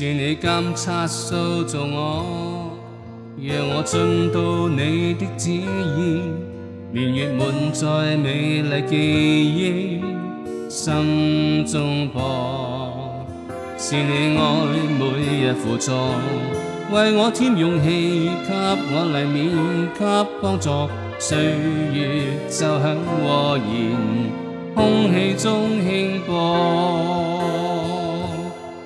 是你监察塑造我，让我进到你的旨意。年月满载美丽记忆，心中播。是你爱每日辅助，为我添勇气，给我嚟面，给帮助。岁月就响和弦，空气中轻薄。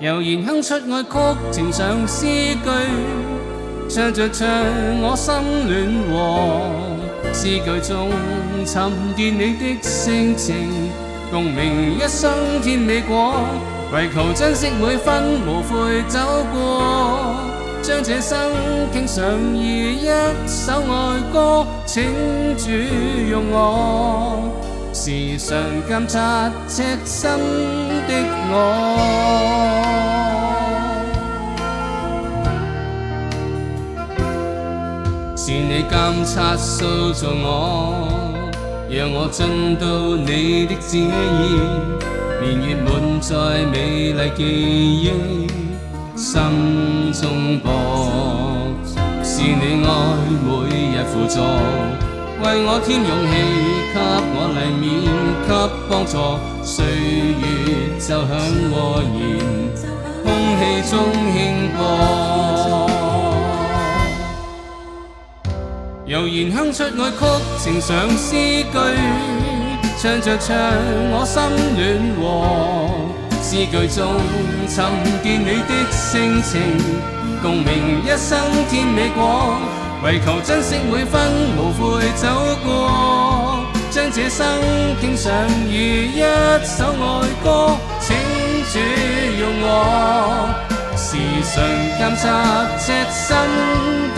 悠然哼出爱曲，情上诗句，唱着唱我心暖和。诗句中沉淀你的性情，共鸣一生甜美果。唯求珍惜每分无悔走过，将这生倾上意一首爱歌，请主用我。時常監察赤身的我，是你監察塑造我，讓我進到你的旨意，年月滿載美麗記憶，心中播，是你愛每日輔助，為我添勇氣。给我黎面，给帮助，岁月就响和弦，空气中轻播。悠然哼出爱曲，呈上诗句，唱着唱我心暖和。诗句中寻见你的性情，共鸣一生天美广，唯求珍惜每分，无悔走过。将这生编上如一首爱歌，请主用我时常监察赤身。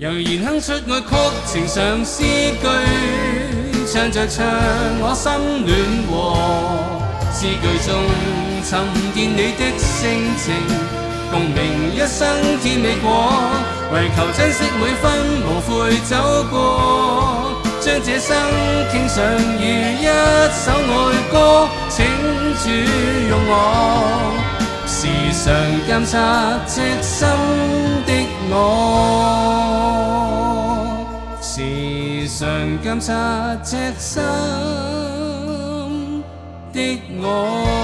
悠然哼出愛曲，呈上詩句，唱着唱我心暖和。詩句中尋見你的性情，共鳴一生甜美果。為求珍惜每分，無悔走過，將這生傾上如一首愛歌，請主用我。常监察赤心的我，时常监察赤心的我。